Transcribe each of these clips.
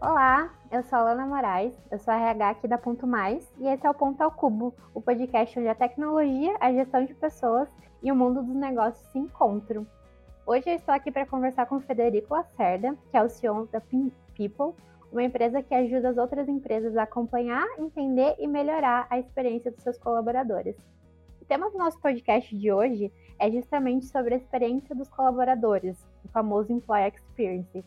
Olá, eu sou a Lana Moraes, eu sou a RH aqui da Ponto Mais e esse é o Ponto ao Cubo, o podcast onde a tecnologia, a gestão de pessoas e o mundo dos negócios se encontram. Hoje eu estou aqui para conversar com o Federico Lacerda, que é o CEO da People, uma empresa que ajuda as outras empresas a acompanhar, entender e melhorar a experiência dos seus colaboradores. O tema do nosso podcast de hoje é justamente sobre a experiência dos colaboradores, o famoso Employee Experience,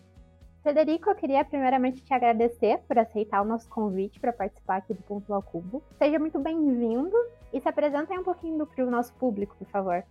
Federico, eu queria primeiramente te agradecer por aceitar o nosso convite para participar aqui do Ponto ao Cubo. Seja muito bem-vindo e se apresente um pouquinho para o nosso público, por favor.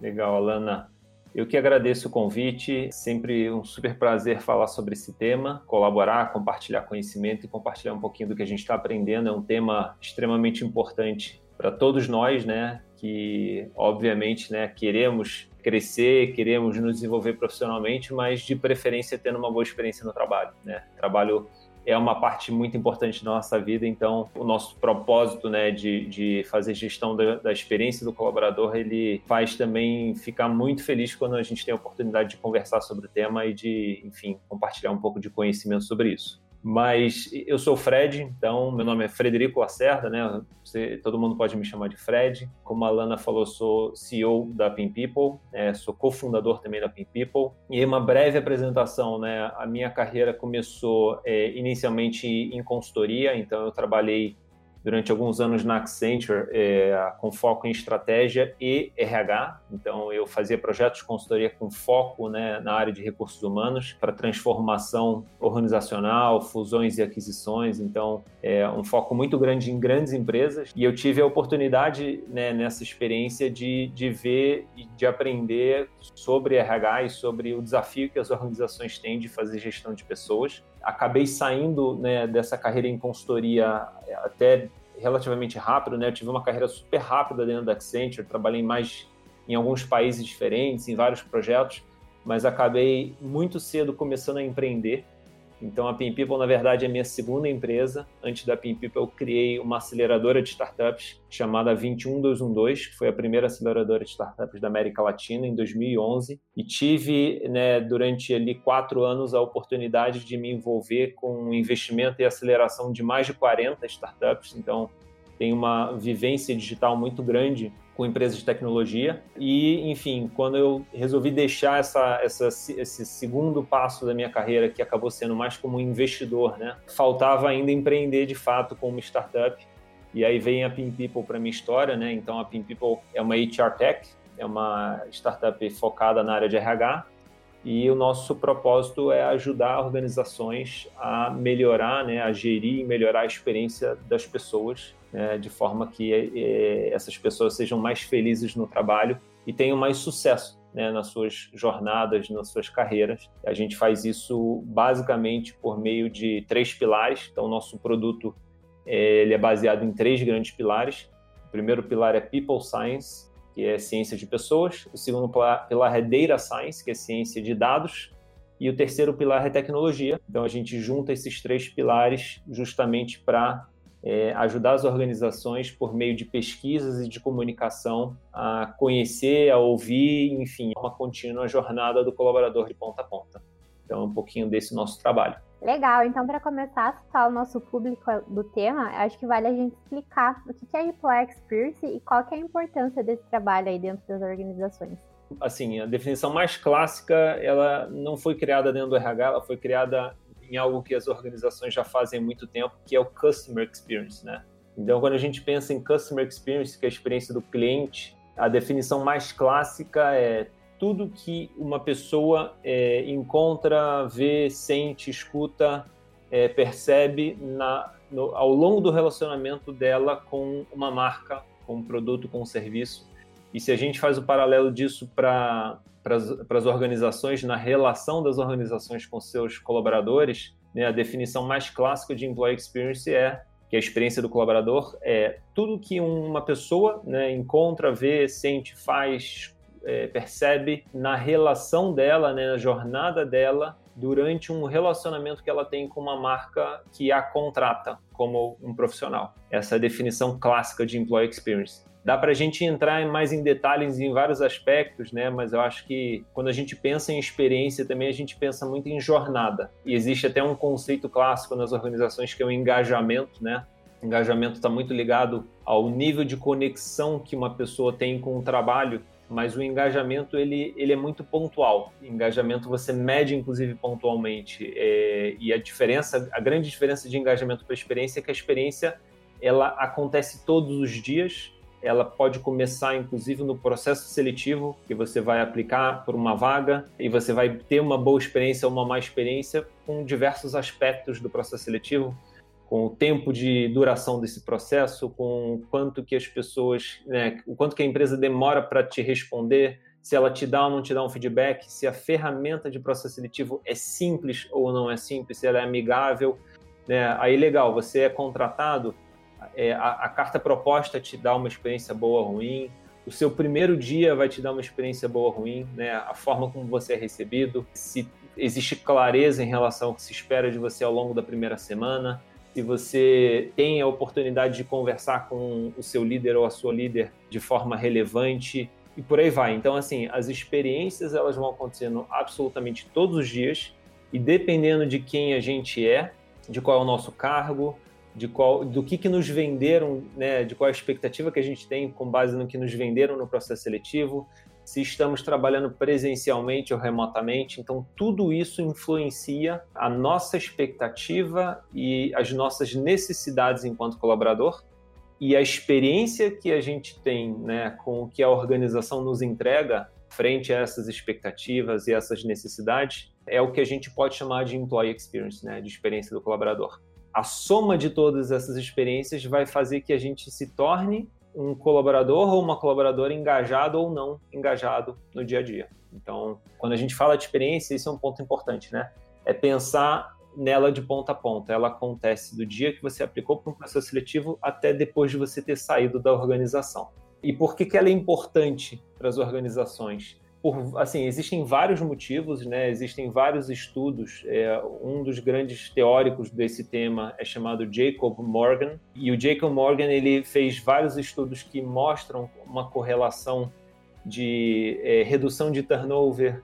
Legal, Alana. Eu que agradeço o convite, sempre um super prazer falar sobre esse tema, colaborar, compartilhar conhecimento e compartilhar um pouquinho do que a gente está aprendendo. É um tema extremamente importante para todos nós, né? Que obviamente, né, queremos crescer, queremos nos desenvolver profissionalmente, mas de preferência tendo uma boa experiência no trabalho. Né? Trabalho é uma parte muito importante da nossa vida, então o nosso propósito né, de, de fazer gestão da, da, experiência do colaborador, ele faz também ficar muito feliz quando a gente tem a oportunidade de conversar sobre o tema e de, enfim, compartilhar um pouco de conhecimento sobre isso. Mas eu sou o Fred, então meu nome é Frederico Lacerda, né? Você, todo mundo pode me chamar de Fred. Como a Lana falou, sou CEO da Pin People, né? sou cofundador também da Pin People. E uma breve apresentação, né? A minha carreira começou é, inicialmente em consultoria, então eu trabalhei durante alguns anos na Accenture é, com foco em estratégia e RH. Então, eu fazia projetos de consultoria com foco né, na área de recursos humanos para transformação organizacional, fusões e aquisições. Então, é um foco muito grande em grandes empresas. E eu tive a oportunidade né, nessa experiência de, de ver e de aprender sobre RH e sobre o desafio que as organizações têm de fazer gestão de pessoas acabei saindo né, dessa carreira em consultoria até relativamente rápido, né? Eu tive uma carreira super rápida dentro da Accenture, trabalhei mais em alguns países diferentes, em vários projetos, mas acabei muito cedo começando a empreender então a Pin People, na verdade, é minha segunda empresa. Antes da Pin People, eu criei uma aceleradora de startups chamada 21212, que foi a primeira aceleradora de startups da América Latina em 2011. E tive, né, durante ali quatro anos, a oportunidade de me envolver com investimento e aceleração de mais de 40 startups. Então, tem uma vivência digital muito grande com empresas de tecnologia. E, enfim, quando eu resolvi deixar essa, essa, esse segundo passo da minha carreira, que acabou sendo mais como investidor, né? Faltava ainda empreender de fato como startup. E aí vem a Pin People para minha história, né? Então a Pin People é uma HR Tech, é uma startup focada na área de RH. E o nosso propósito é ajudar organizações a melhorar, né, a gerir e melhorar a experiência das pessoas né, de forma que é, essas pessoas sejam mais felizes no trabalho e tenham mais sucesso né, nas suas jornadas, nas suas carreiras. A gente faz isso basicamente por meio de três pilares. Então, nosso produto é, ele é baseado em três grandes pilares. O primeiro pilar é People Science, que é ciência de pessoas. O segundo pilar é Data Science, que é ciência de dados. E o terceiro pilar é tecnologia. Então, a gente junta esses três pilares justamente para é, ajudar as organizações por meio de pesquisas e de comunicação a conhecer, a ouvir, enfim, uma contínua jornada do colaborador de ponta a ponta. Então, um pouquinho desse nosso trabalho. Legal, então para começar a citar o nosso público do tema, acho que vale a gente explicar o que é Employee Experience e qual que é a importância desse trabalho aí dentro das organizações. Assim, a definição mais clássica, ela não foi criada dentro do RH, ela foi criada em algo que as organizações já fazem há muito tempo, que é o Customer Experience, né? Então, quando a gente pensa em Customer Experience, que é a experiência do cliente, a definição mais clássica é tudo que uma pessoa é, encontra, vê, sente, escuta, é, percebe na, no, ao longo do relacionamento dela com uma marca, com um produto, com um serviço. E se a gente faz o paralelo disso para para as organizações, na relação das organizações com seus colaboradores, né, a definição mais clássica de employee experience é que a experiência do colaborador é tudo que uma pessoa né, encontra, vê, sente, faz, é, percebe na relação dela, né, na jornada dela, durante um relacionamento que ela tem com uma marca que a contrata como um profissional. Essa é a definição clássica de employee experience. Dá para a gente entrar mais em detalhes em vários aspectos, né? Mas eu acho que quando a gente pensa em experiência também a gente pensa muito em jornada. E existe até um conceito clássico nas organizações que é o engajamento, né? engajamento está muito ligado ao nível de conexão que uma pessoa tem com o trabalho, mas o engajamento ele, ele é muito pontual. Engajamento você mede inclusive pontualmente é, e a diferença, a grande diferença de engajamento para experiência é que a experiência ela acontece todos os dias. Ela pode começar, inclusive, no processo seletivo, que você vai aplicar por uma vaga e você vai ter uma boa experiência ou uma má experiência com diversos aspectos do processo seletivo com o tempo de duração desse processo, com o quanto que as pessoas, né, o quanto que a empresa demora para te responder, se ela te dá ou não te dá um feedback, se a ferramenta de processo seletivo é simples ou não é simples, se ela é amigável, né? Aí legal, você é contratado, é, a, a carta proposta te dá uma experiência boa ou ruim, o seu primeiro dia vai te dar uma experiência boa ou ruim, né? A forma como você é recebido, se existe clareza em relação ao que se espera de você ao longo da primeira semana, se você tem a oportunidade de conversar com o seu líder ou a sua líder de forma relevante e por aí vai. Então, assim, as experiências elas vão acontecendo absolutamente todos os dias e dependendo de quem a gente é, de qual é o nosso cargo, de qual, do que, que nos venderam, né, de qual a expectativa que a gente tem com base no que nos venderam no processo seletivo, se estamos trabalhando presencialmente ou remotamente. Então, tudo isso influencia a nossa expectativa e as nossas necessidades enquanto colaborador. E a experiência que a gente tem né, com o que a organização nos entrega frente a essas expectativas e essas necessidades é o que a gente pode chamar de employee experience, né, de experiência do colaborador. A soma de todas essas experiências vai fazer que a gente se torne um colaborador ou uma colaboradora engajado ou não engajado no dia a dia. Então, quando a gente fala de experiência, isso é um ponto importante, né? É pensar nela de ponta a ponta. Ela acontece do dia que você aplicou para um processo seletivo até depois de você ter saído da organização. E por que, que ela é importante para as organizações? Por, assim, existem vários motivos, né? Existem vários estudos. É, um dos grandes teóricos desse tema é chamado Jacob Morgan. E o Jacob Morgan ele fez vários estudos que mostram uma correlação de é, redução de turnover,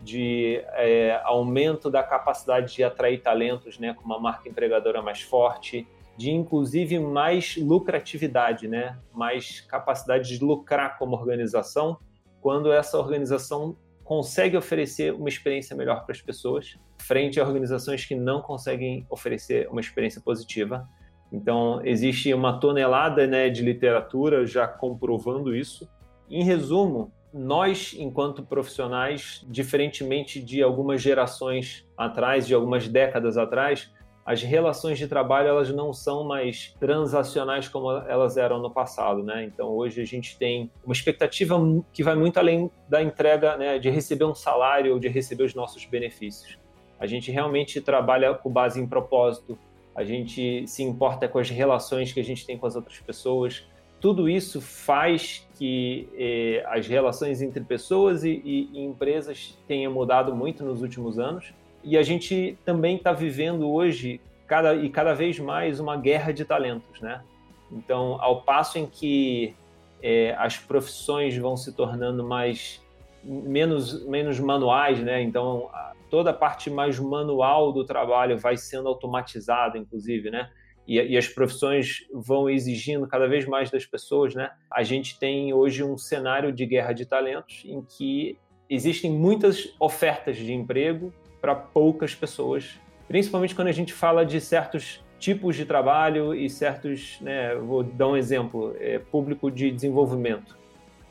de é, aumento da capacidade de atrair talentos, né? Com uma marca empregadora mais forte, de inclusive mais lucratividade, né? Mais capacidade de lucrar como organização quando essa organização consegue oferecer uma experiência melhor para as pessoas, frente a organizações que não conseguem oferecer uma experiência positiva. Então, existe uma tonelada né, de literatura já comprovando isso. Em resumo, nós, enquanto profissionais, diferentemente de algumas gerações atrás, de algumas décadas atrás, as relações de trabalho elas não são mais transacionais como elas eram no passado, né? Então hoje a gente tem uma expectativa que vai muito além da entrega, né, de receber um salário ou de receber os nossos benefícios. A gente realmente trabalha com base em propósito, a gente se importa com as relações que a gente tem com as outras pessoas. Tudo isso faz que eh, as relações entre pessoas e, e, e empresas tenham mudado muito nos últimos anos e a gente também está vivendo hoje cada, e cada vez mais uma guerra de talentos, né? Então, ao passo em que é, as profissões vão se tornando mais menos menos manuais, né? Então, toda a parte mais manual do trabalho vai sendo automatizada, inclusive, né? E, e, as profissões vão exigindo cada vez mais das pessoas, né? A gente tem hoje um cenário de guerra de talentos em que existem muitas ofertas de emprego para poucas pessoas, principalmente quando a gente fala de certos tipos de trabalho e certos, né, vou dar um exemplo, é, público de desenvolvimento.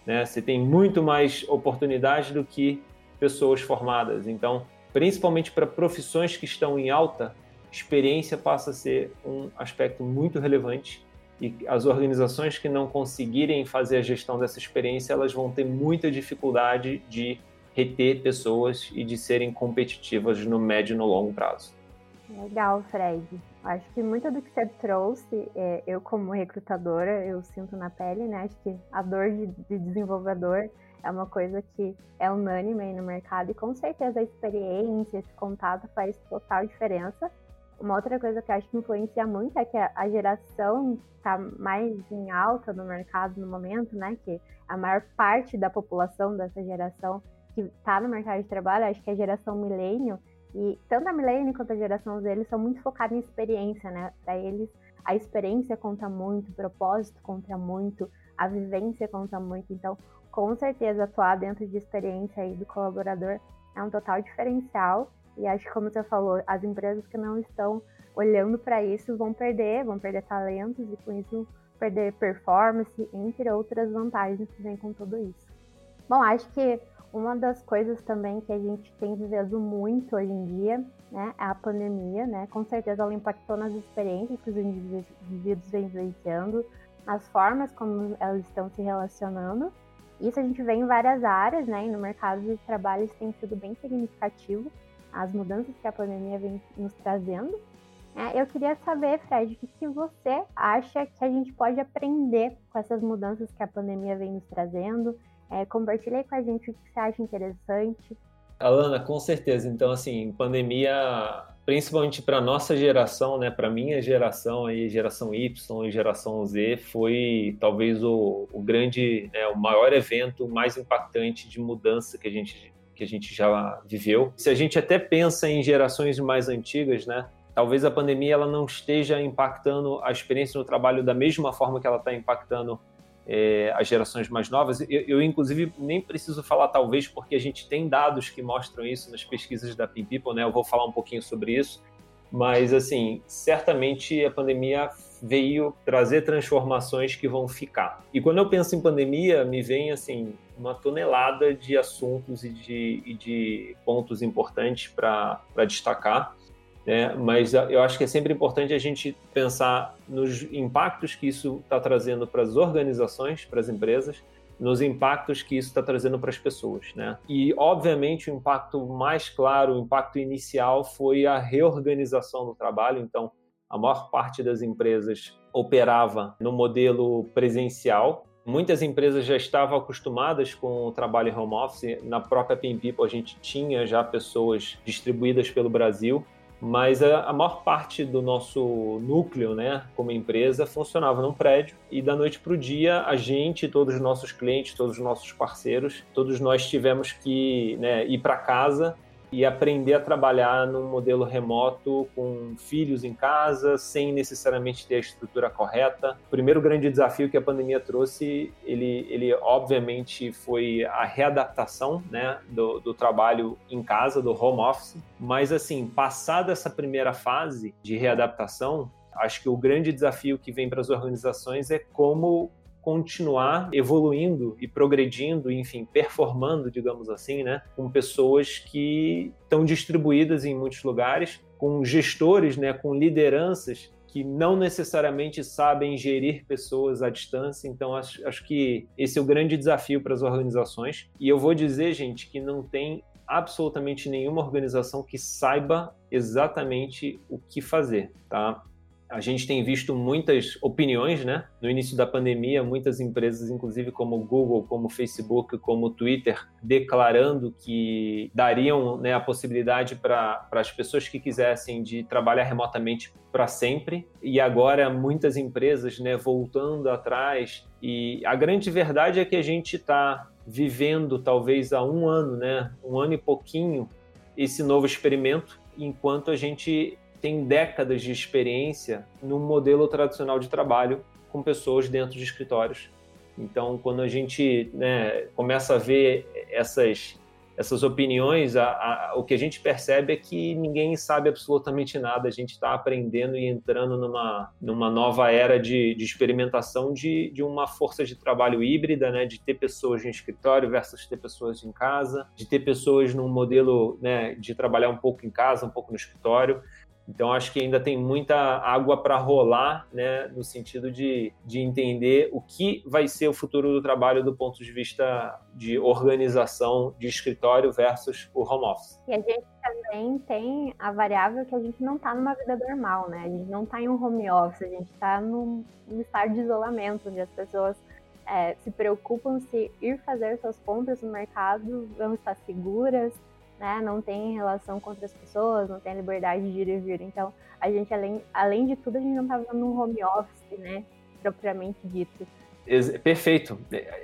Né? Você tem muito mais oportunidade do que pessoas formadas. Então, principalmente para profissões que estão em alta, experiência passa a ser um aspecto muito relevante e as organizações que não conseguirem fazer a gestão dessa experiência, elas vão ter muita dificuldade de reter pessoas e de serem competitivas no médio e no longo prazo. Legal, Fred. Acho que muito do que você trouxe, é, eu como recrutadora, eu sinto na pele, né? Acho que a dor de, de desenvolvedor é uma coisa que é unânime aí no mercado e com certeza a experiência, esse contato faz total diferença. Uma outra coisa que acho que influencia muito é que a geração está mais em alta no mercado no momento, né? Que a maior parte da população dessa geração que está no mercado de trabalho, acho que é a geração milênio, e tanto a milênio quanto a geração Z, eles são muito focados em experiência, né? Para eles, a experiência conta muito, o propósito conta muito, a vivência conta muito. Então, com certeza, atuar dentro de experiência aí do colaborador é um total diferencial. E acho que, como você falou, as empresas que não estão olhando para isso vão perder, vão perder talentos e com isso perder performance, entre outras vantagens que vem com tudo isso. Bom, acho que uma das coisas também que a gente tem vivido muito hoje em dia, né, é a pandemia, né? Com certeza ela impactou nas experiências que os indivíduos vêm vivenciando, nas formas como elas estão se relacionando. Isso a gente vê em várias áreas, né? E no mercado de trabalho isso tem sido bem significativo, as mudanças que a pandemia vem nos trazendo. É, eu queria saber, Fred, o que, que você acha que a gente pode aprender com essas mudanças que a pandemia vem nos trazendo? É, compartilha com a gente o que você acha interessante. Alana, com certeza. Então, assim, pandemia, principalmente para nossa geração, né, para minha geração, aí, geração Y e geração Z, foi talvez o, o grande, né, o maior evento mais impactante de mudança que a gente que a gente já viveu. Se a gente até pensa em gerações mais antigas, né, talvez a pandemia ela não esteja impactando a experiência no trabalho da mesma forma que ela está impactando é, as gerações mais novas. Eu, eu, inclusive, nem preciso falar talvez, porque a gente tem dados que mostram isso nas pesquisas da Pin People, né? Eu vou falar um pouquinho sobre isso. Mas, assim, certamente a pandemia veio trazer transformações que vão ficar. E quando eu penso em pandemia, me vem, assim, uma tonelada de assuntos e de, e de pontos importantes para destacar né? mas eu acho que é sempre importante a gente pensar nos impactos que isso está trazendo para as organizações, para as empresas, nos impactos que isso está trazendo para as pessoas. Né? E, obviamente, o impacto mais claro, o impacto inicial foi a reorganização do trabalho. Então, a maior parte das empresas operava no modelo presencial. Muitas empresas já estavam acostumadas com o trabalho home office. Na própria Pin a gente tinha já pessoas distribuídas pelo Brasil mas a, maior parte do nosso núcleo, né, como empresa, funcionava num prédio e da noite para o dia a gente, todos os nossos clientes, todos os nossos parceiros, todos nós tivemos que né, ir para casa e aprender a trabalhar num modelo remoto com filhos em casa, sem necessariamente ter a estrutura correta. O primeiro grande desafio que a pandemia trouxe, ele, ele obviamente foi a readaptação né, do, do trabalho em casa, do home office. Mas, assim, passada essa primeira fase de readaptação, acho que o grande desafio que vem para as organizações é como continuar evoluindo e progredindo, enfim, performando, digamos assim, né, com pessoas que estão distribuídas em muitos lugares, com gestores, né, com lideranças que não necessariamente sabem gerir pessoas à distância. Então, acho, acho que esse é o grande desafio para as organizações. E eu vou dizer, gente, que não tem absolutamente nenhuma organização que saiba exatamente o que fazer, tá? A gente tem visto muitas opiniões, né? No início da pandemia, muitas empresas, inclusive como Google, como Facebook, como Twitter, declarando que dariam né, a possibilidade para as pessoas que quisessem de trabalhar remotamente para sempre. E agora muitas empresas, né, voltando atrás. E a grande verdade é que a gente está vivendo talvez há um ano, né, um ano e pouquinho, esse novo experimento, enquanto a gente tem décadas de experiência no modelo tradicional de trabalho com pessoas dentro de escritórios. Então, quando a gente né, começa a ver essas, essas opiniões, a, a, o que a gente percebe é que ninguém sabe absolutamente nada. A gente está aprendendo e entrando numa, numa nova era de, de experimentação de, de uma força de trabalho híbrida, né, de ter pessoas em escritório versus ter pessoas em casa, de ter pessoas num modelo né, de trabalhar um pouco em casa, um pouco no escritório. Então, acho que ainda tem muita água para rolar, né, no sentido de, de entender o que vai ser o futuro do trabalho do ponto de vista de organização de escritório versus o home office. E a gente também tem a variável que a gente não está numa vida normal, né? A gente não está em um home office, a gente está num, estado de isolamento, onde as pessoas é, se preocupam se ir fazer suas compras no mercado vão estar seguras, né? Não tem relação com outras pessoas, não tem liberdade de ir e vir. Então, a gente, além, além de tudo, a gente não estava num home office, né? Propriamente dito. Perfeito.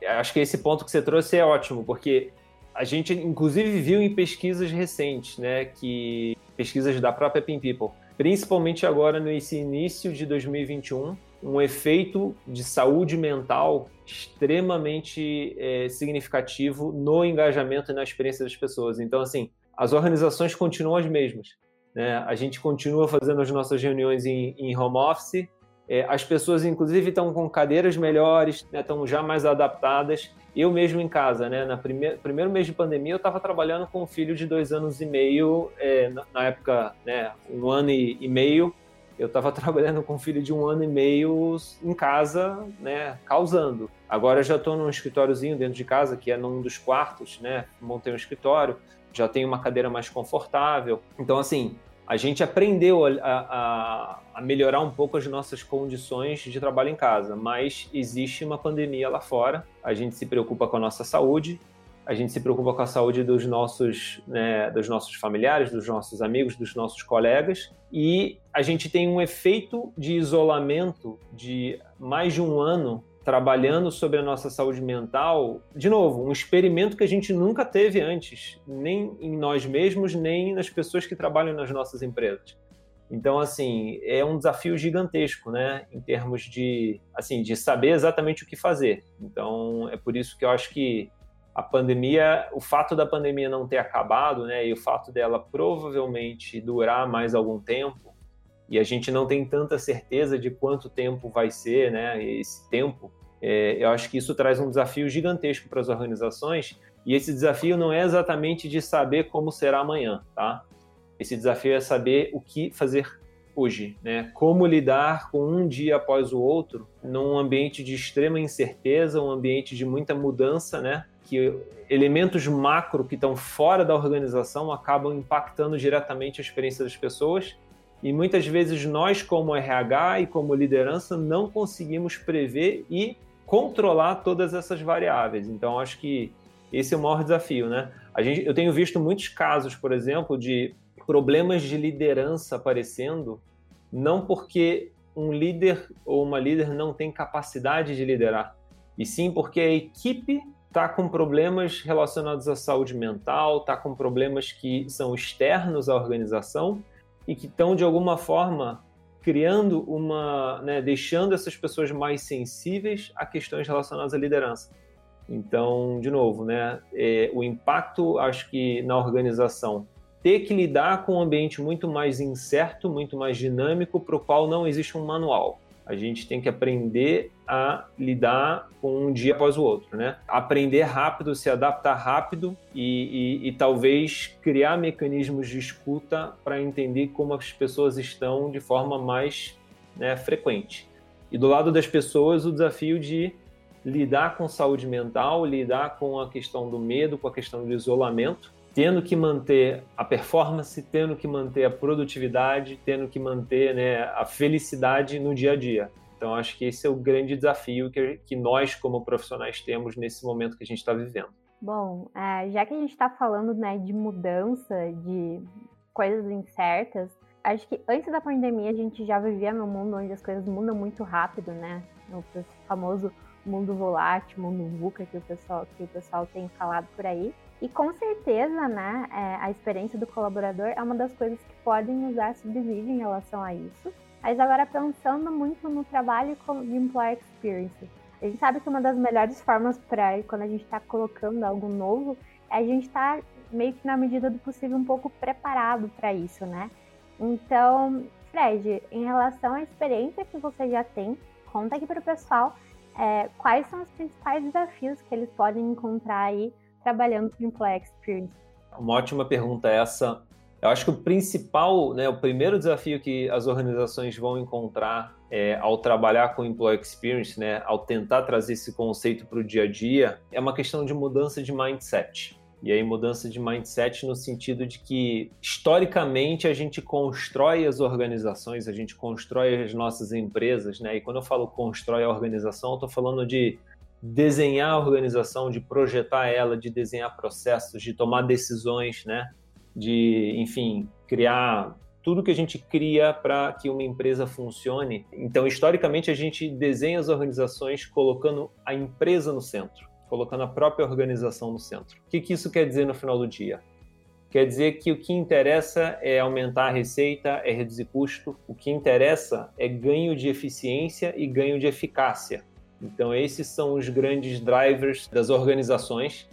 Acho que esse ponto que você trouxe é ótimo, porque a gente, inclusive, viu em pesquisas recentes, né? Que pesquisas da própria Pin People, principalmente agora nesse início de 2021, um efeito de saúde mental extremamente é, significativo no engajamento e na experiência das pessoas. Então, assim, as organizações continuam as mesmas. Né? A gente continua fazendo as nossas reuniões em, em home office, é, as pessoas, inclusive, estão com cadeiras melhores, né? estão já mais adaptadas. Eu mesmo em casa, né? Primeir, primeiro mês de pandemia, eu estava trabalhando com um filho de dois anos e meio, é, na, na, época, né? Um ano e, e meio, eu estava trabalhando com um filho de um ano e meio em casa, né, causando. Agora já estou num escritóriozinho dentro de casa, que é num dos quartos, né, montei um escritório, já tenho uma cadeira mais confortável. Então, assim, a gente aprendeu a, a, a melhorar um pouco as nossas condições de trabalho em casa, mas existe uma pandemia lá fora, a gente se preocupa com a nossa saúde, a gente se preocupa com a saúde dos nossos, né, dos nossos familiares, dos nossos amigos, dos nossos colegas, e a gente tem um efeito de isolamento de mais de um ano trabalhando sobre a nossa saúde mental. De novo, um experimento que a gente nunca teve antes, nem em nós mesmos, nem nas pessoas que trabalham nas nossas empresas. Então, assim, é um desafio gigantesco, né, em termos de, assim, de saber exatamente o que fazer. Então, é por isso que eu acho que a pandemia, o fato da pandemia não ter acabado, né, e o fato dela provavelmente durar mais algum tempo, e a gente não tem tanta certeza de quanto tempo vai ser, né, esse tempo, é, eu acho que isso traz um desafio gigantesco para as organizações, e esse desafio não é exatamente de saber como será amanhã, tá? Esse desafio é saber o que fazer hoje, né? Como lidar com um dia após o outro num ambiente de extrema incerteza, um ambiente de muita mudança, né? Que elementos macro que estão fora da organização acabam impactando diretamente a experiência das pessoas e muitas vezes nós, como RH e como liderança, não conseguimos prever e controlar todas essas variáveis. Então, acho que esse é o maior desafio, né? A gente, eu tenho visto muitos casos, por exemplo, de problemas de liderança aparecendo, não porque um líder ou uma líder não tem capacidade de liderar, e sim porque a equipe está com problemas relacionados à saúde mental, está com problemas que são externos à organização e que estão, de alguma forma, criando uma. Né, deixando essas pessoas mais sensíveis a questões relacionadas à liderança. Então, de novo, né, é, o impacto, acho que na organização, ter que lidar com um ambiente muito mais incerto, muito mais dinâmico, para o qual não existe um manual a gente tem que aprender a lidar com um dia após o outro, né? Aprender rápido, se adaptar rápido e, e, e talvez criar mecanismos de escuta para entender como as pessoas estão de forma mais né, frequente. E do lado das pessoas, o desafio de lidar com saúde mental, lidar com a questão do medo, com a questão do isolamento tendo que manter a performance, tendo que manter a produtividade, tendo que manter né, a felicidade no dia a dia. Então, acho que esse é o grande desafio que, que nós, como profissionais, temos nesse momento que a gente está vivendo. Bom, é, já que a gente está falando né, de mudança, de coisas incertas, acho que antes da pandemia a gente já vivia num mundo onde as coisas mudam muito rápido, né? O famoso mundo volátil, mundo VUCA que o pessoal, que o pessoal tem falado por aí. E com certeza, né, é, a experiência do colaborador é uma das coisas que podem nos dar subsídio em relação a isso. Mas agora pensando muito no trabalho de employee experience, a gente sabe que uma das melhores formas para quando a gente está colocando algo novo é a gente estar tá meio que na medida do possível um pouco preparado para isso, né? Então, Fred, em relação à experiência que você já tem, conta aqui para o pessoal é, quais são os principais desafios que eles podem encontrar aí trabalhando com Employee Experience? Uma ótima pergunta essa. Eu acho que o principal, né, o primeiro desafio que as organizações vão encontrar é, ao trabalhar com Employee Experience, né, ao tentar trazer esse conceito para o dia a dia, é uma questão de mudança de mindset. E aí, mudança de mindset no sentido de que, historicamente, a gente constrói as organizações, a gente constrói as nossas empresas, né? E quando eu falo constrói a organização, eu estou falando de desenhar a organização, de projetar ela, de desenhar processos, de tomar decisões, né? de, enfim, criar tudo que a gente cria para que uma empresa funcione. Então, historicamente, a gente desenha as organizações colocando a empresa no centro, colocando a própria organização no centro. O que, que isso quer dizer no final do dia? Quer dizer que o que interessa é aumentar a receita, é reduzir custo. O que interessa é ganho de eficiência e ganho de eficácia. Então, esses são os grandes drivers das organizações.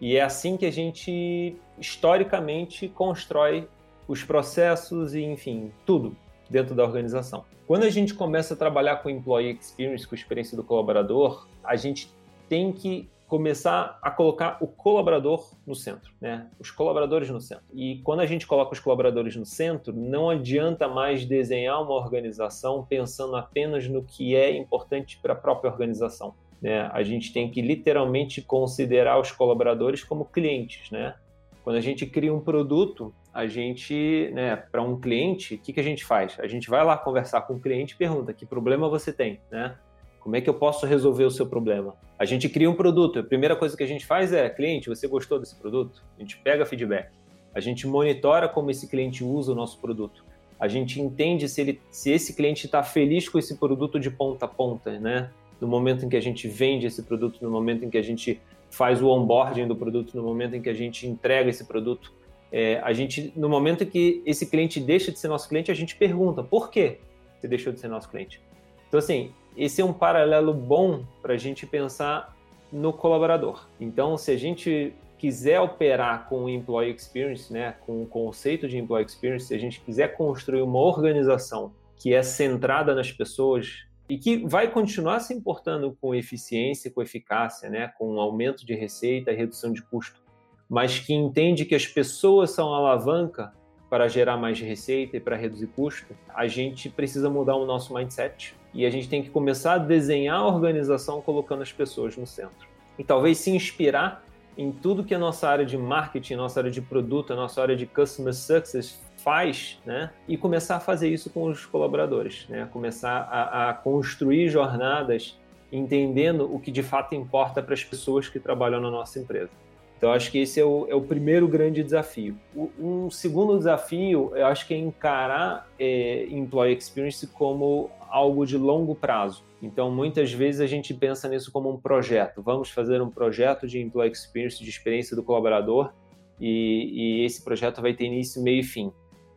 E é assim que a gente, historicamente, constrói os processos e, enfim, tudo dentro da organização. Quando a gente começa a trabalhar com employee experience, com a experiência do colaborador, a gente tem que começar a colocar o colaborador no centro, né? Os colaboradores no centro. E quando a gente coloca os colaboradores no centro, não adianta mais desenhar uma organização pensando apenas no que é importante para a própria organização. Né? A gente tem que literalmente considerar os colaboradores como clientes, né? Quando a gente cria um produto, a gente, né, para um cliente, o que, que a gente faz? A gente vai lá conversar com o cliente e pergunta que problema você tem, né? Como é que eu posso resolver o seu problema? A gente cria um produto. A primeira coisa que a gente faz é, cliente, você gostou desse produto? A gente pega feedback. A gente monitora como esse cliente usa o nosso produto. A gente entende se, ele, se esse cliente está feliz com esse produto de ponta a ponta, né? No momento em que a gente vende esse produto, no momento em que a gente faz o onboarding do produto, no momento em que a gente entrega esse produto. É, a gente, no momento em que esse cliente deixa de ser nosso cliente, a gente pergunta por que você deixou de ser nosso cliente. Então, assim, esse é um paralelo bom para a gente pensar no colaborador. Então, se a gente quiser operar com o employee experience, né, com o conceito de employee experience, se a gente quiser construir uma organização que é centrada nas pessoas e que vai continuar se importando com eficiência, com eficácia, né, com aumento de receita e redução de custo, mas que entende que as pessoas são a alavanca para gerar mais receita e para reduzir custo, a gente precisa mudar o nosso mindset e a gente tem que começar a desenhar a organização colocando as pessoas no centro. E talvez se inspirar em tudo que a nossa área de marketing, nossa área de produto, a nossa área de customer success faz, né? E começar a fazer isso com os colaboradores, né? Começar a, a construir jornadas entendendo o que de fato importa para as pessoas que trabalham na nossa empresa. Então, acho que esse é o, é o primeiro grande desafio. O, um segundo desafio, eu acho que é encarar é, Employee Experience como algo de longo prazo. Então, muitas vezes a gente pensa nisso como um projeto. Vamos fazer um projeto de Employee Experience, de experiência do colaborador, e, e esse projeto vai ter início, meio e fim.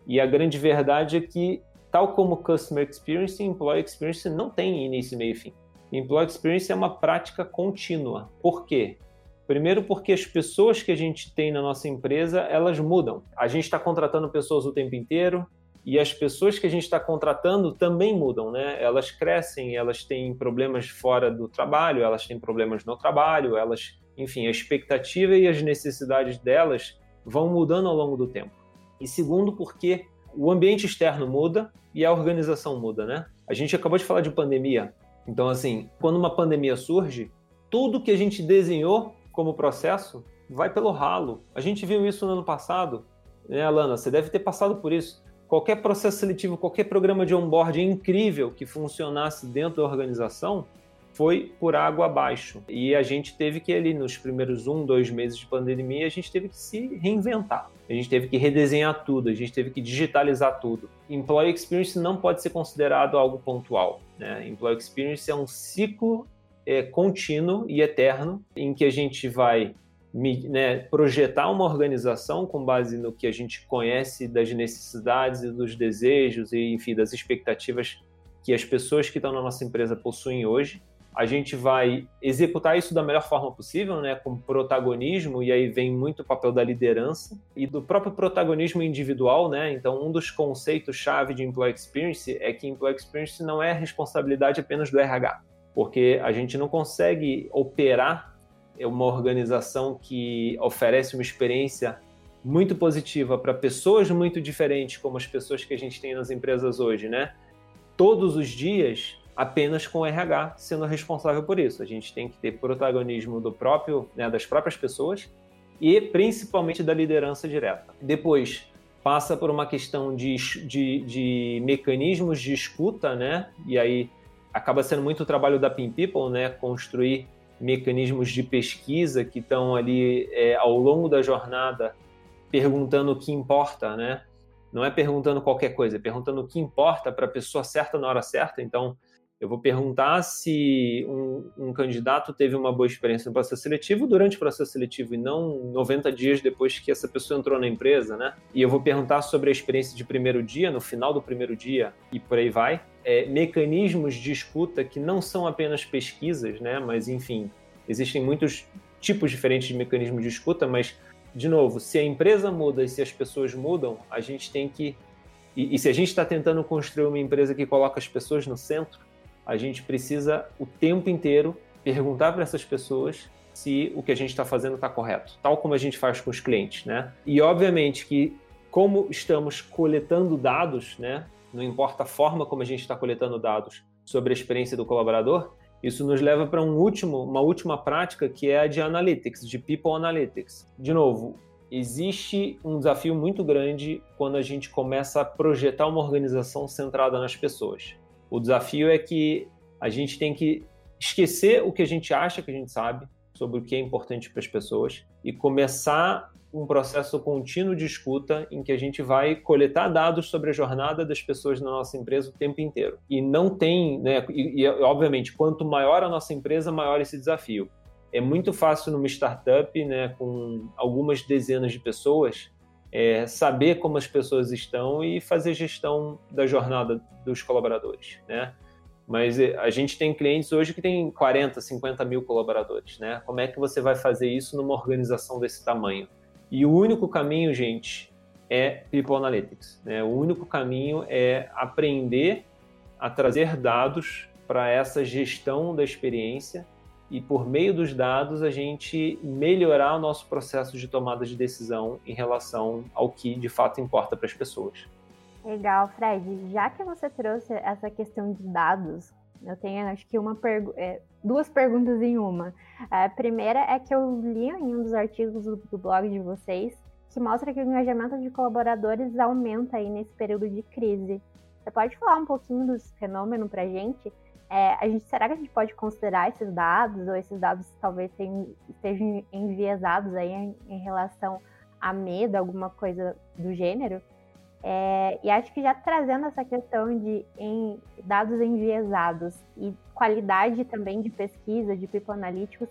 E a grande verdade é que, tal como Customer Experience, Employee Experience não tem início, meio e fim. Employee Experience é uma prática contínua. Por quê? Primeiro porque as pessoas que a gente tem na nossa empresa, elas mudam. A gente está contratando pessoas o tempo inteiro e as pessoas que a gente está contratando também mudam, né? Elas crescem, elas têm problemas fora do trabalho, elas têm problemas no trabalho, elas, enfim, a expectativa e as necessidades delas vão mudando ao longo do tempo. E segundo porque o ambiente externo muda e a organização muda, né? A gente acabou de falar de pandemia. Então, assim, quando uma pandemia surge, tudo que a gente desenhou como processo vai pelo ralo. A gente viu isso no ano passado, né, Alana? Você deve ter passado por isso. Qualquer processo seletivo, qualquer programa de onboarding incrível que funcionasse dentro da organização foi por água abaixo. E a gente teve que, ali, nos primeiros um, dois meses de pandemia, a gente teve que se reinventar. A gente teve que redesenhar tudo, a gente teve que digitalizar tudo. Employee Experience não pode ser considerado algo pontual. Né? Employee Experience é um ciclo é, contínuo e eterno em que a gente vai né, projetar uma organização com base no que a gente conhece das necessidades e dos desejos e, enfim, das expectativas que as pessoas que estão na nossa empresa possuem hoje. A gente vai executar isso da melhor forma possível, né, com protagonismo, e aí vem muito o papel da liderança e do próprio protagonismo individual, né? Então, um dos conceitos-chave de Employee Experience é que Employee Experience não é responsabilidade apenas do RH porque a gente não consegue operar uma organização que oferece uma experiência muito positiva para pessoas muito diferentes, como as pessoas que a gente tem nas empresas hoje, né? Todos os dias, apenas com o RH sendo responsável por isso. A gente tem que ter protagonismo do próprio, né, das próprias pessoas e principalmente da liderança direta. Depois, passa por uma questão de, de, de mecanismos de escuta, né? E aí acaba sendo muito o trabalho da Pin People, né? Construir mecanismos de pesquisa que estão ali é, ao longo da jornada perguntando o que importa, né? Não é perguntando qualquer coisa, é perguntando o que importa para a pessoa certa na hora certa. Então, eu vou perguntar se um, um, candidato teve uma boa experiência no processo seletivo durante o processo seletivo e não 90 dias depois que essa pessoa entrou na empresa, né? E eu vou perguntar sobre a experiência de primeiro dia, no final do primeiro dia e por aí vai. É, mecanismos de escuta que não são apenas pesquisas, né? Mas, enfim, existem muitos tipos diferentes de mecanismos de escuta, mas, de novo, se a empresa muda e se as pessoas mudam, a gente tem que. E, e se a gente está tentando construir uma empresa que coloca as pessoas no centro, a gente precisa o tempo inteiro perguntar para essas pessoas se o que a gente está fazendo está correto, tal como a gente faz com os clientes, né? E obviamente que como estamos coletando dados, né? Não importa a forma como a gente está coletando dados sobre a experiência do colaborador, isso nos leva para um último, uma última prática que é a de analytics, de people analytics. De novo, existe um desafio muito grande quando a gente começa a projetar uma organização centrada nas pessoas. O desafio é que a gente tem que esquecer o que a gente acha que a gente sabe sobre o que é importante para as pessoas e começar um processo contínuo de escuta em que a gente vai coletar dados sobre a jornada das pessoas na nossa empresa o tempo inteiro. E não tem, né, e, e obviamente, quanto maior a nossa empresa, maior esse desafio. É muito fácil numa startup, né, com algumas dezenas de pessoas, é, saber como as pessoas estão e fazer gestão da jornada dos colaboradores, né? Mas é, a gente tem clientes hoje que tem 40, 50 mil colaboradores, né? Como é que você vai fazer isso numa organização desse tamanho? E o único caminho, gente, é People Analytics. Né? O único caminho é aprender a trazer dados para essa gestão da experiência e por meio dos dados a gente melhorar o nosso processo de tomada de decisão em relação ao que de fato importa para as pessoas. Legal, Fred. Já que você trouxe essa questão de dados, eu tenho acho que uma pergu é, duas perguntas em uma. A primeira é que eu li em um dos artigos do, do blog de vocês que mostra que o engajamento de colaboradores aumenta aí nesse período de crise. Você pode falar um pouquinho desse fenômeno para gente? É, a gente, será que a gente pode considerar esses dados, ou esses dados talvez estejam enviesados aí em, em, relação a medo, alguma coisa do gênero? É, e acho que já trazendo essa questão de em, dados enviesados e qualidade também de pesquisa, de people analíticos,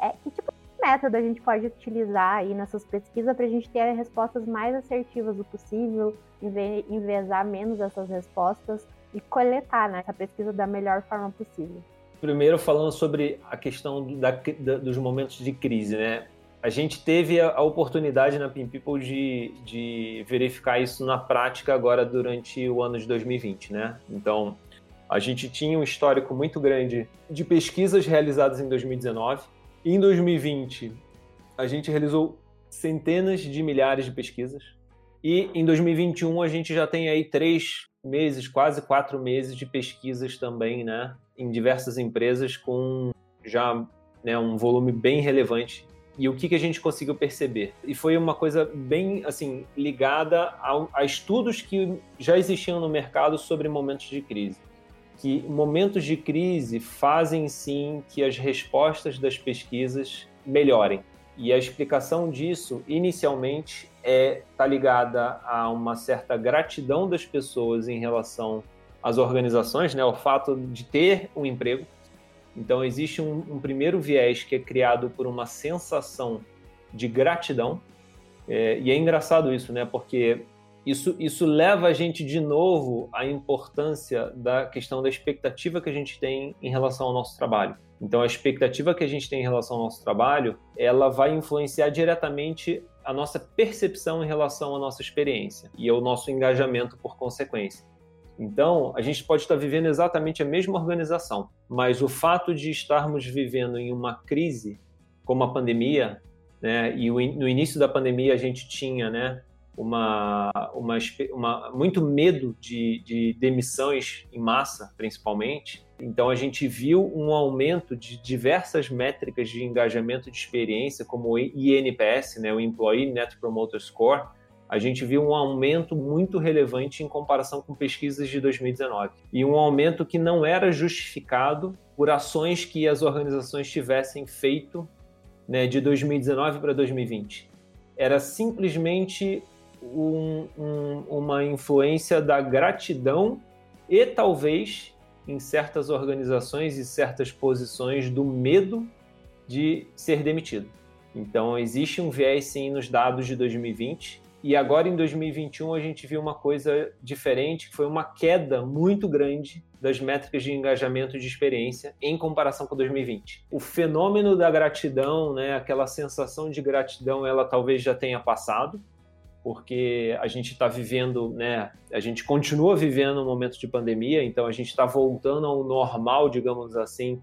é, que tipo de método a gente pode utilizar aí nessas pesquisas para a gente ter respostas mais assertivas o possível, enviesar menos essas respostas? e coletar né, essa pesquisa da melhor forma possível. Primeiro, falando sobre a questão da, da, dos momentos de crise, né? A gente teve a, oportunidade na Pin People de, de verificar isso na prática agora durante o ano de 2020, né? Então, a gente tinha um histórico muito grande de pesquisas realizadas em 2019. Em 2020, a gente realizou centenas de milhares de pesquisas. E em 2021 a gente já tem aí três meses, quase quatro meses de pesquisas também, né, em diversas empresas com já né, um volume bem relevante. E o que, que a gente conseguiu perceber? E foi uma coisa bem assim ligada a, estudos que já existiam no mercado sobre momentos de crise. Que momentos de crise fazem sim que as respostas das pesquisas melhorem. E a explicação disso, inicialmente, é tá ligada a uma certa gratidão das pessoas em relação às organizações, né, o fato de ter um emprego. Então existe um, um primeiro viés que é criado por uma sensação de gratidão. É, e é engraçado isso, né? Porque isso, isso leva a gente de novo à importância da questão da expectativa que a gente tem em relação ao nosso trabalho. Então, a expectativa que a gente tem em relação ao nosso trabalho, ela vai influenciar diretamente a nossa percepção em relação à nossa experiência e ao nosso engajamento por consequência. Então, a gente pode estar vivendo exatamente a mesma organização, mas o fato de estarmos vivendo em uma crise, como a pandemia, né, e no início da pandemia a gente tinha né, uma, uma, uma muito medo de, de demissões em massa, principalmente, então a gente viu um aumento de diversas métricas de engajamento de experiência, como o INPS, né, o Employee Net Promoter Score. A gente viu um aumento muito relevante em comparação com pesquisas de 2019. E um aumento que não era justificado por ações que as organizações tivessem feito né, de 2019 para 2020 era simplesmente um, um, uma influência da gratidão e talvez em certas organizações e certas posições do medo de ser demitido. Então existe um viés sim nos dados de 2020 e agora em 2021 a gente viu uma coisa diferente, que foi uma queda muito grande das métricas de engajamento de experiência em comparação com 2020. O fenômeno da gratidão, né, aquela sensação de gratidão, ela talvez já tenha passado, porque a gente está vivendo, né, a gente continua vivendo um momento de pandemia, então a gente está voltando ao normal, digamos assim,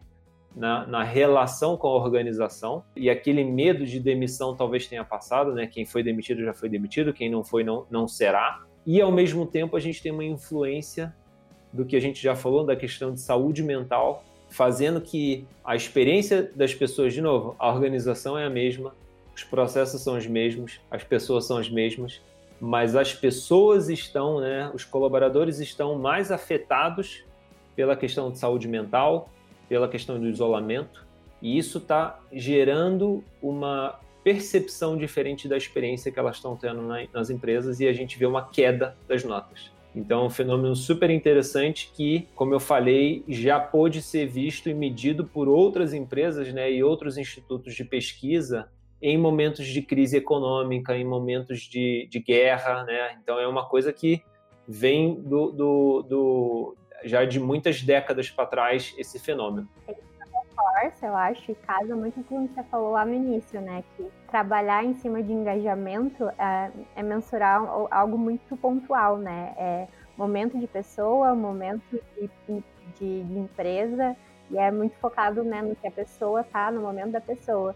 na, na, relação com a organização e aquele medo de demissão talvez tenha passado, né? Quem foi demitido já foi demitido, quem não foi não, não será. E ao mesmo tempo a gente tem uma influência do que a gente já falou da questão de saúde mental, fazendo que a experiência das pessoas, de novo, a organização é a mesma, os processos são os mesmos, as pessoas são as mesmas, mas as pessoas estão, né, os colaboradores estão mais afetados pela questão de saúde mental, pela questão do isolamento, e isso está gerando uma percepção diferente da experiência que elas estão tendo nas empresas e a gente vê uma queda das notas. Então, é um fenômeno super interessante que, como eu falei, já pôde ser visto e medido por outras empresas né, e outros institutos de pesquisa em momentos de crise econômica, em momentos de, de guerra, né? Então é uma coisa que vem do, do, do já de muitas décadas para trás esse fenômeno. Eu acho, e casa muito com o que você falou lá no início, né? Que trabalhar em cima de engajamento é, é mensurar algo muito pontual, né? É momento de pessoa, momento de, de, de empresa, e é muito focado né, no que a pessoa tá, no momento da pessoa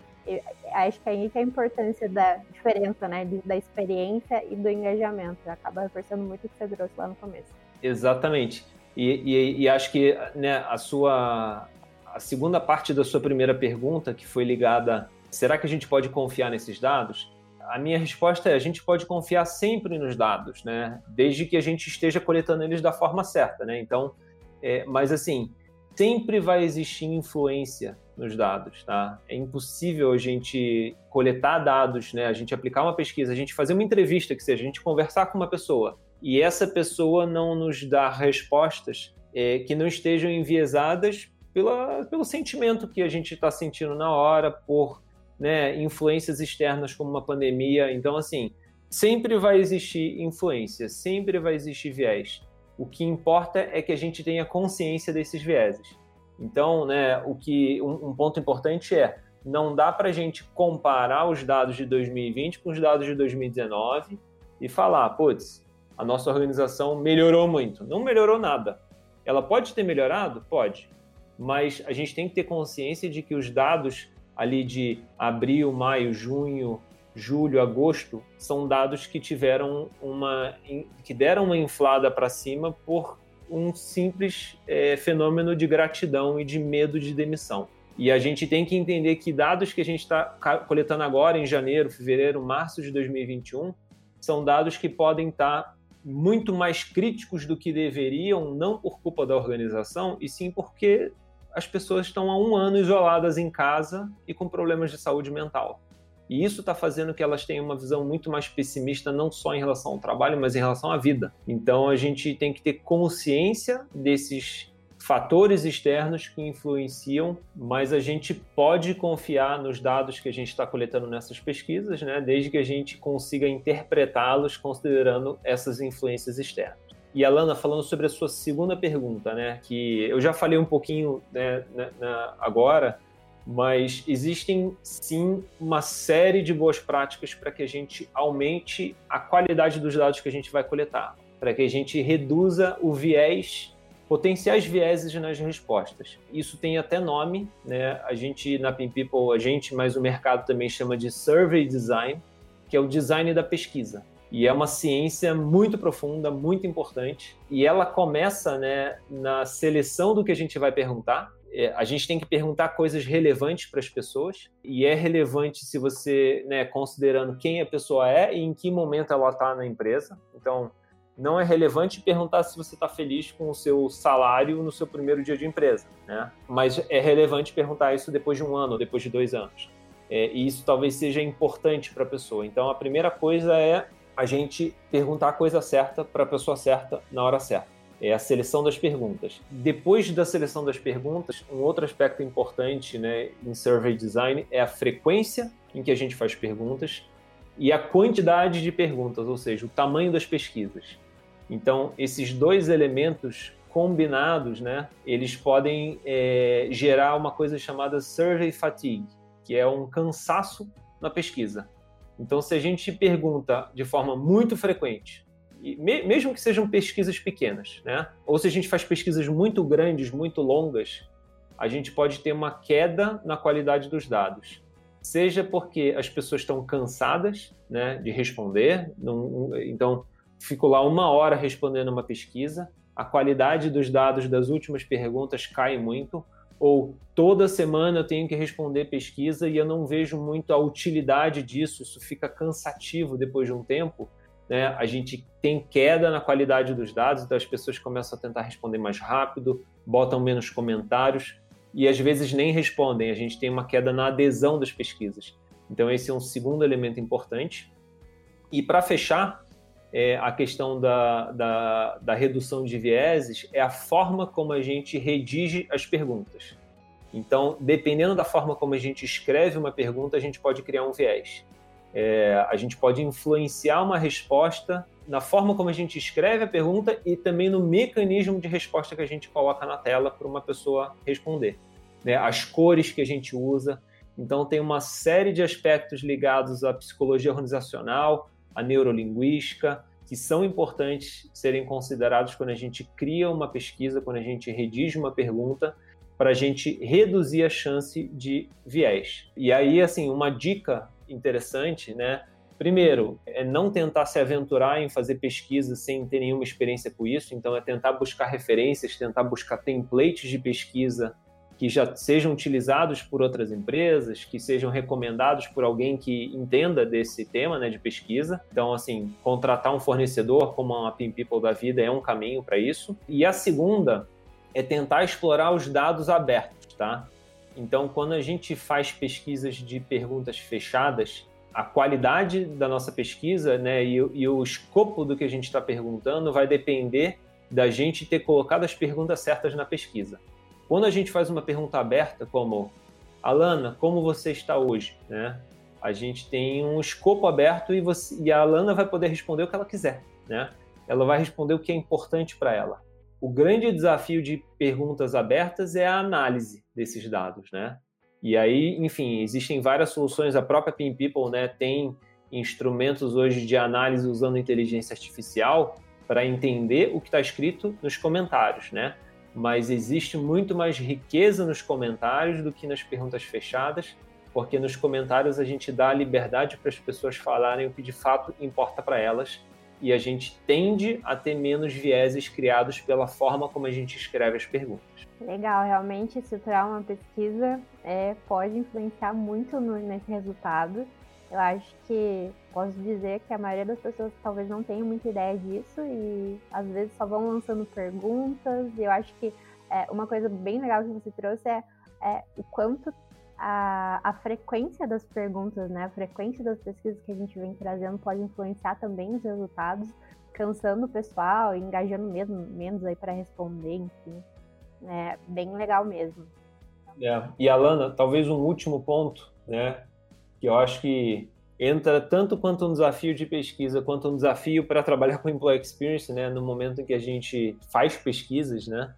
acho que aí que é a importância da diferença, né, da experiência e do engajamento. Acaba reforçando muito o que você trouxe lá no começo. Exatamente. E, e, e, acho que né, a sua a segunda parte da sua primeira pergunta, que foi ligada, será que a gente pode confiar nesses dados? A minha resposta é: a gente pode confiar sempre nos dados, né? Desde que a gente esteja coletando eles da forma certa, né? Então, é, mas assim, sempre vai existir influência nos dados, tá? É impossível a gente coletar dados, né? A gente aplicar uma pesquisa, a gente fazer uma entrevista, que seja, a gente conversar com uma pessoa e essa pessoa não nos dá respostas é, que não estejam enviesadas pela, pelo sentimento que a gente está sentindo na hora, por né, influências externas como uma pandemia. Então, assim, sempre vai existir influência, sempre vai existir viés. O que importa é que a gente tenha consciência desses vieses. Então, né, o que um, um ponto importante é não dá para a gente comparar os dados de 2020 com os dados de 2019 e falar, putz, a nossa organização melhorou muito. Não melhorou nada. Ela pode ter melhorado? Pode. Mas a gente tem que ter consciência de que os dados ali de abril, maio, junho, julho, agosto são dados que tiveram uma que deram uma inflada para cima por um simples é, fenômeno de gratidão e de medo de demissão. E a gente tem que entender que dados que a gente está coletando agora, em janeiro, fevereiro, março de 2021, são dados que podem estar tá muito mais críticos do que deveriam, não por culpa da organização, e sim porque as pessoas estão há um ano isoladas em casa e com problemas de saúde mental. E isso está fazendo que elas tenham uma visão muito mais pessimista, não só em relação ao trabalho, mas em relação à vida. Então a gente tem que ter consciência desses fatores externos que influenciam, mas a gente pode confiar nos dados que a gente está coletando nessas pesquisas, né, desde que a gente consiga interpretá-los considerando essas influências externas. E Alana, falando sobre a sua segunda pergunta, né, que eu já falei um pouquinho né, na, na, agora, mas existem sim uma série de boas práticas para que a gente aumente a qualidade dos dados que a gente vai coletar, para que a gente reduza o viés, potenciais vieses nas respostas. Isso tem até nome, né? A gente na Pin People, a gente, mas o mercado também chama de survey design, que é o design da pesquisa. E é uma ciência muito profunda, muito importante, e ela começa, né, na seleção do que a gente vai perguntar, é, a gente tem que perguntar coisas relevantes para as pessoas e é relevante se você, né, considerando quem a pessoa é e em que momento ela está na empresa. Então, não é relevante perguntar se você está feliz com o seu salário no seu primeiro dia de empresa, né? Mas é relevante perguntar isso depois de um ano, depois de dois anos. É, e isso talvez seja importante para a pessoa. Então, a primeira coisa é a gente perguntar a coisa certa para a pessoa certa na hora certa. É a seleção das perguntas. Depois da seleção das perguntas, um outro aspecto importante né, em survey design é a frequência em que a gente faz perguntas e a quantidade de perguntas, ou seja, o tamanho das pesquisas. Então, esses dois elementos combinados, né, eles podem é, gerar uma coisa chamada survey fatigue, que é um cansaço na pesquisa. Então, se a gente pergunta de forma muito frequente, mesmo que sejam pesquisas pequenas, né, ou se a gente faz pesquisas muito grandes, muito longas, a gente pode ter uma queda na qualidade dos dados. Seja porque as pessoas estão cansadas né, de responder, não, então fico lá uma hora respondendo uma pesquisa, a qualidade dos dados das últimas perguntas cai muito, ou toda semana eu tenho que responder pesquisa e eu não vejo muito a utilidade disso, isso fica cansativo depois de um tempo. Né? A gente tem queda na qualidade dos dados, então as pessoas começam a tentar responder mais rápido, botam menos comentários e às vezes nem respondem. A gente tem uma queda na adesão das pesquisas. Então, esse é um segundo elemento importante. E para fechar, é, a questão da, da, da, redução de vieses é a forma como a gente redige as perguntas. Então, dependendo da forma como a gente escreve uma pergunta, a gente pode criar um viés. É, a gente pode influenciar uma resposta na forma como a gente escreve a pergunta e também no mecanismo de resposta que a gente coloca na tela para uma pessoa responder. Né? As cores que a gente usa. Então, tem uma série de aspectos ligados à psicologia organizacional, a neurolinguística, que são importantes serem considerados quando a gente cria uma pesquisa, quando a gente redige uma pergunta, para a gente reduzir a chance de viés. E aí, assim, uma dica interessante, né? Primeiro, é não tentar se aventurar em fazer pesquisa sem ter nenhuma experiência com isso, então é tentar buscar referências, tentar buscar templates de pesquisa que já sejam utilizados por outras empresas, que sejam recomendados por alguém que entenda desse tema né, de pesquisa. Então, assim, contratar um fornecedor como uma Pin People da vida é um caminho para isso. E a segunda é tentar explorar os dados abertos, tá? Então, quando a gente faz pesquisas de perguntas fechadas, a qualidade da nossa pesquisa né, e, e o escopo do que a gente está perguntando vai depender da gente ter colocado as perguntas certas na pesquisa. Quando a gente faz uma pergunta aberta, como Alana, como você está hoje? Né? A gente tem um escopo aberto e, você, e a Alana vai poder responder o que ela quiser. Né? Ela vai responder o que é importante para ela. O grande desafio de perguntas abertas é a análise desses dados, né? E aí, enfim, existem várias soluções. A própria Pin People, né, tem instrumentos hoje de análise usando inteligência artificial para entender o que está escrito nos comentários, né? Mas existe muito mais riqueza nos comentários do que nas perguntas fechadas, porque nos comentários a gente dá a liberdade para as pessoas falarem o que de fato importa para elas e a gente tende a ter menos vieses criados pela forma como a gente escreve as perguntas. Legal, realmente estruturar uma pesquisa é, pode influenciar muito no, nesse resultado. Eu acho que posso dizer que a maioria das pessoas talvez não tenha muita ideia disso e às vezes só vão lançando perguntas. E eu acho que é, uma coisa bem legal que você trouxe é, é o quanto a, a, frequência das perguntas, né, a frequência das pesquisas que a gente vem trazendo pode influenciar também os resultados, cansando o pessoal, engajando mesmo menos aí para responder, enfim. É bem legal mesmo. É. E Alana, talvez um último ponto, né, que eu acho que entra tanto quanto um desafio de pesquisa quanto um desafio para trabalhar com employee experience, né, no momento em que a gente faz pesquisas, né,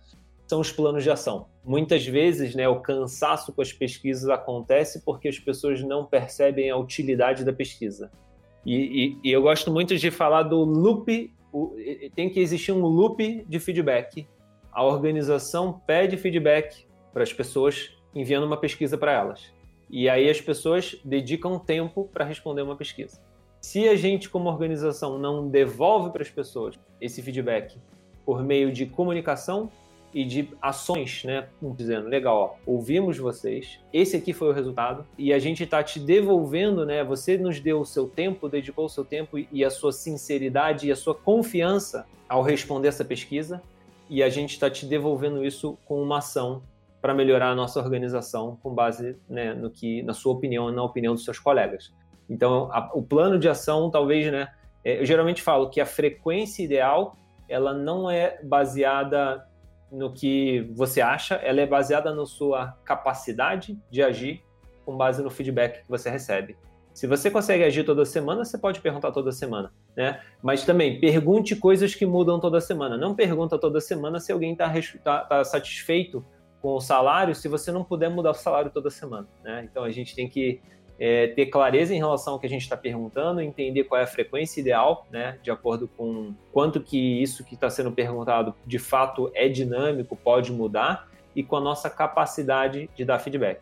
são os planos de ação. Muitas vezes, né, o cansaço com as pesquisas acontece porque as pessoas não percebem a utilidade da pesquisa. E, e, e eu gosto muito de falar do loop, o, tem que existir um loop de feedback. A organização pede feedback para as pessoas enviando uma pesquisa para elas. E aí as pessoas dedicam tempo para responder uma pesquisa. Se a gente, como organização, não devolve para as pessoas esse feedback por meio de comunicação e de ações, né? Dizendo, legal, ó, ouvimos vocês, esse aqui foi o resultado, e a gente está te devolvendo, né? Você nos deu o seu tempo, dedicou o seu tempo e a sua sinceridade e a sua confiança ao responder essa pesquisa, e a gente está te devolvendo isso com uma ação para melhorar a nossa organização com base né, no que, na sua opinião e na opinião dos seus colegas. Então, a, o plano de ação, talvez, né, é, eu geralmente falo que a frequência ideal ela não é baseada no que você acha, ela é baseada na sua capacidade de agir com base no feedback que você recebe. Se você consegue agir toda semana, você pode perguntar toda semana, né? Mas também pergunte coisas que mudam toda semana. Não pergunta toda semana se alguém está tá, tá satisfeito com o salário, se você não puder mudar o salário toda semana, né? Então a gente tem que é, ter clareza em relação ao que a gente está perguntando, entender qual é a frequência ideal, né, de acordo com quanto que isso que está sendo perguntado de fato é dinâmico, pode mudar, e com a nossa capacidade de dar feedback.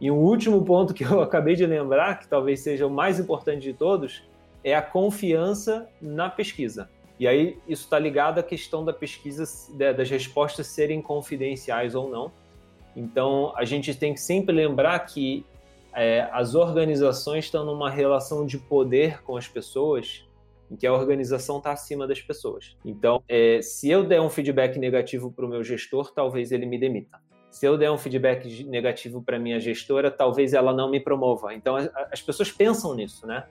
E um último ponto que eu acabei de lembrar, que talvez seja o mais importante de todos, é a confiança na pesquisa. E aí isso está ligado à questão da pesquisa, das respostas serem confidenciais ou não. Então a gente tem que sempre lembrar que é, as organizações estão numa relação de poder com as pessoas em que a organização está acima das pessoas. Então, é, se eu der um feedback negativo para o meu gestor, talvez ele me demita. Se eu der um feedback negativo para minha gestora, talvez ela não me promova. Então, as pessoas pensam nisso, né?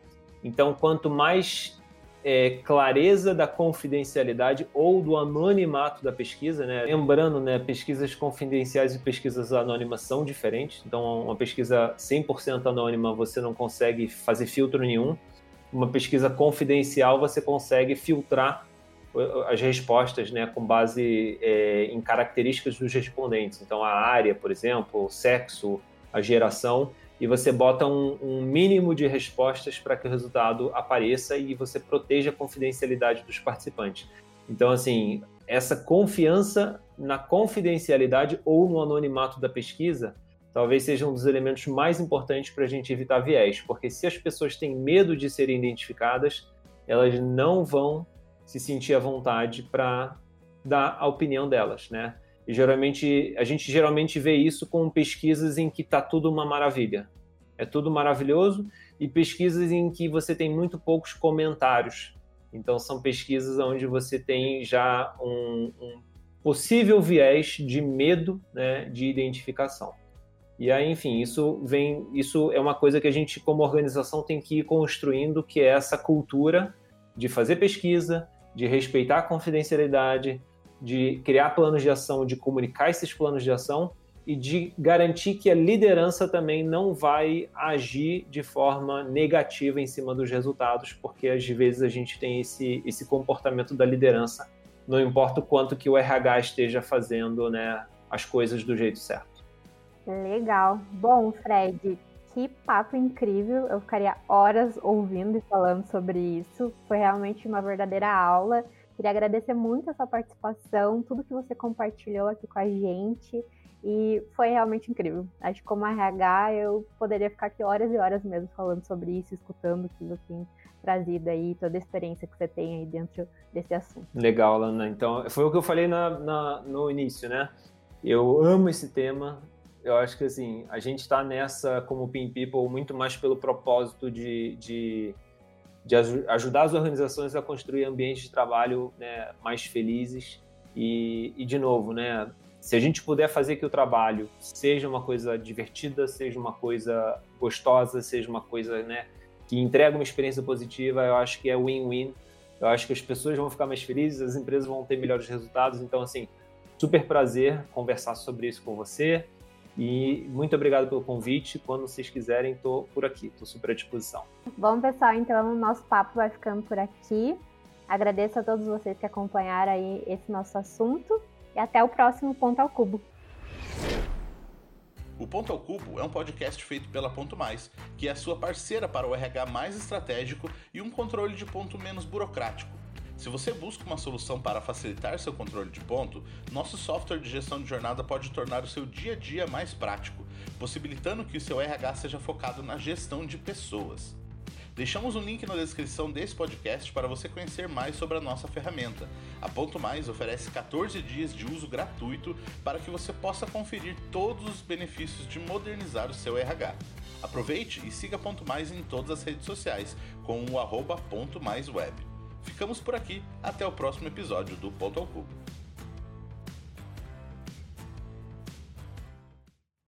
Então, quanto mais é, clareza da confidencialidade ou do anonimato da pesquisa, né? Lembrando, né, pesquisas confidenciais e pesquisas anônimas são diferentes. Então, uma pesquisa 100% anônima você não consegue fazer filtro nenhum. Uma pesquisa confidencial você consegue filtrar as respostas, né, com base é, em características dos respondentes. Então, a área, por exemplo, o sexo, a geração e você bota um, um mínimo de respostas para que o resultado apareça e você proteja a confidencialidade dos participantes. Então, assim, essa confiança na confidencialidade ou no anonimato da pesquisa talvez seja um dos elementos mais importantes para a gente evitar viés, porque se as pessoas têm medo de serem identificadas, elas não vão se sentir à vontade para dar a opinião delas, né? E geralmente a gente geralmente vê isso com pesquisas em que está tudo uma maravilha. É tudo maravilhoso e pesquisas em que você tem muito poucos comentários. Então são pesquisas onde você tem já um, um possível viés de medo, né, de identificação. E aí, enfim, isso vem, isso é uma coisa que a gente como organização tem que ir construindo, que é essa cultura de fazer pesquisa, de respeitar a confidencialidade, de criar planos de ação, de comunicar esses planos de ação e de garantir que a liderança também não vai agir de forma negativa em cima dos resultados, porque às vezes a gente tem esse, esse comportamento da liderança, não importa o quanto que o RH esteja fazendo né, as coisas do jeito certo. Legal. Bom, Fred, que papo incrível. Eu ficaria horas ouvindo e falando sobre isso. Foi realmente uma verdadeira aula. Queria agradecer muito a sua participação, tudo que você compartilhou aqui com a gente. E foi realmente incrível. Acho que como RH eu poderia ficar aqui horas e horas mesmo falando sobre isso, escutando o que você tem trazido aí, toda a experiência que você tem aí dentro desse assunto. Legal, Lana. Então, foi o que eu falei na, na, no início, né? Eu amo esse tema. Eu acho que, assim, a gente está nessa, como Pin People, muito mais pelo propósito de, de de ajudar as organizações a construir ambientes de trabalho né, mais felizes e, e, de novo, né, se a gente puder fazer que o trabalho seja uma coisa divertida, seja uma coisa gostosa, seja uma coisa né, que entrega uma experiência positiva, eu acho que é win-win. Eu acho que as pessoas vão ficar mais felizes, as empresas vão ter melhores resultados. Então, assim, super prazer conversar sobre isso com você. E muito obrigado pelo convite. Quando vocês quiserem, estou por aqui, estou super à disposição. Bom, pessoal, então o nosso papo vai ficando por aqui. Agradeço a todos vocês que acompanharam aí esse nosso assunto e até o próximo Ponto ao Cubo. O Ponto ao Cubo é um podcast feito pela Ponto Mais, que é a sua parceira para o RH mais estratégico e um controle de ponto menos burocrático. Se você busca uma solução para facilitar seu controle de ponto, nosso software de gestão de jornada pode tornar o seu dia a dia mais prático, possibilitando que o seu RH seja focado na gestão de pessoas. Deixamos um link na descrição desse podcast para você conhecer mais sobre a nossa ferramenta. A Ponto Mais oferece 14 dias de uso gratuito para que você possa conferir todos os benefícios de modernizar o seu RH. Aproveite e siga Ponto Mais em todas as redes sociais com o arroba Ponto Mais Web. Ficamos por aqui, até o próximo episódio do Ponto ao Cubo.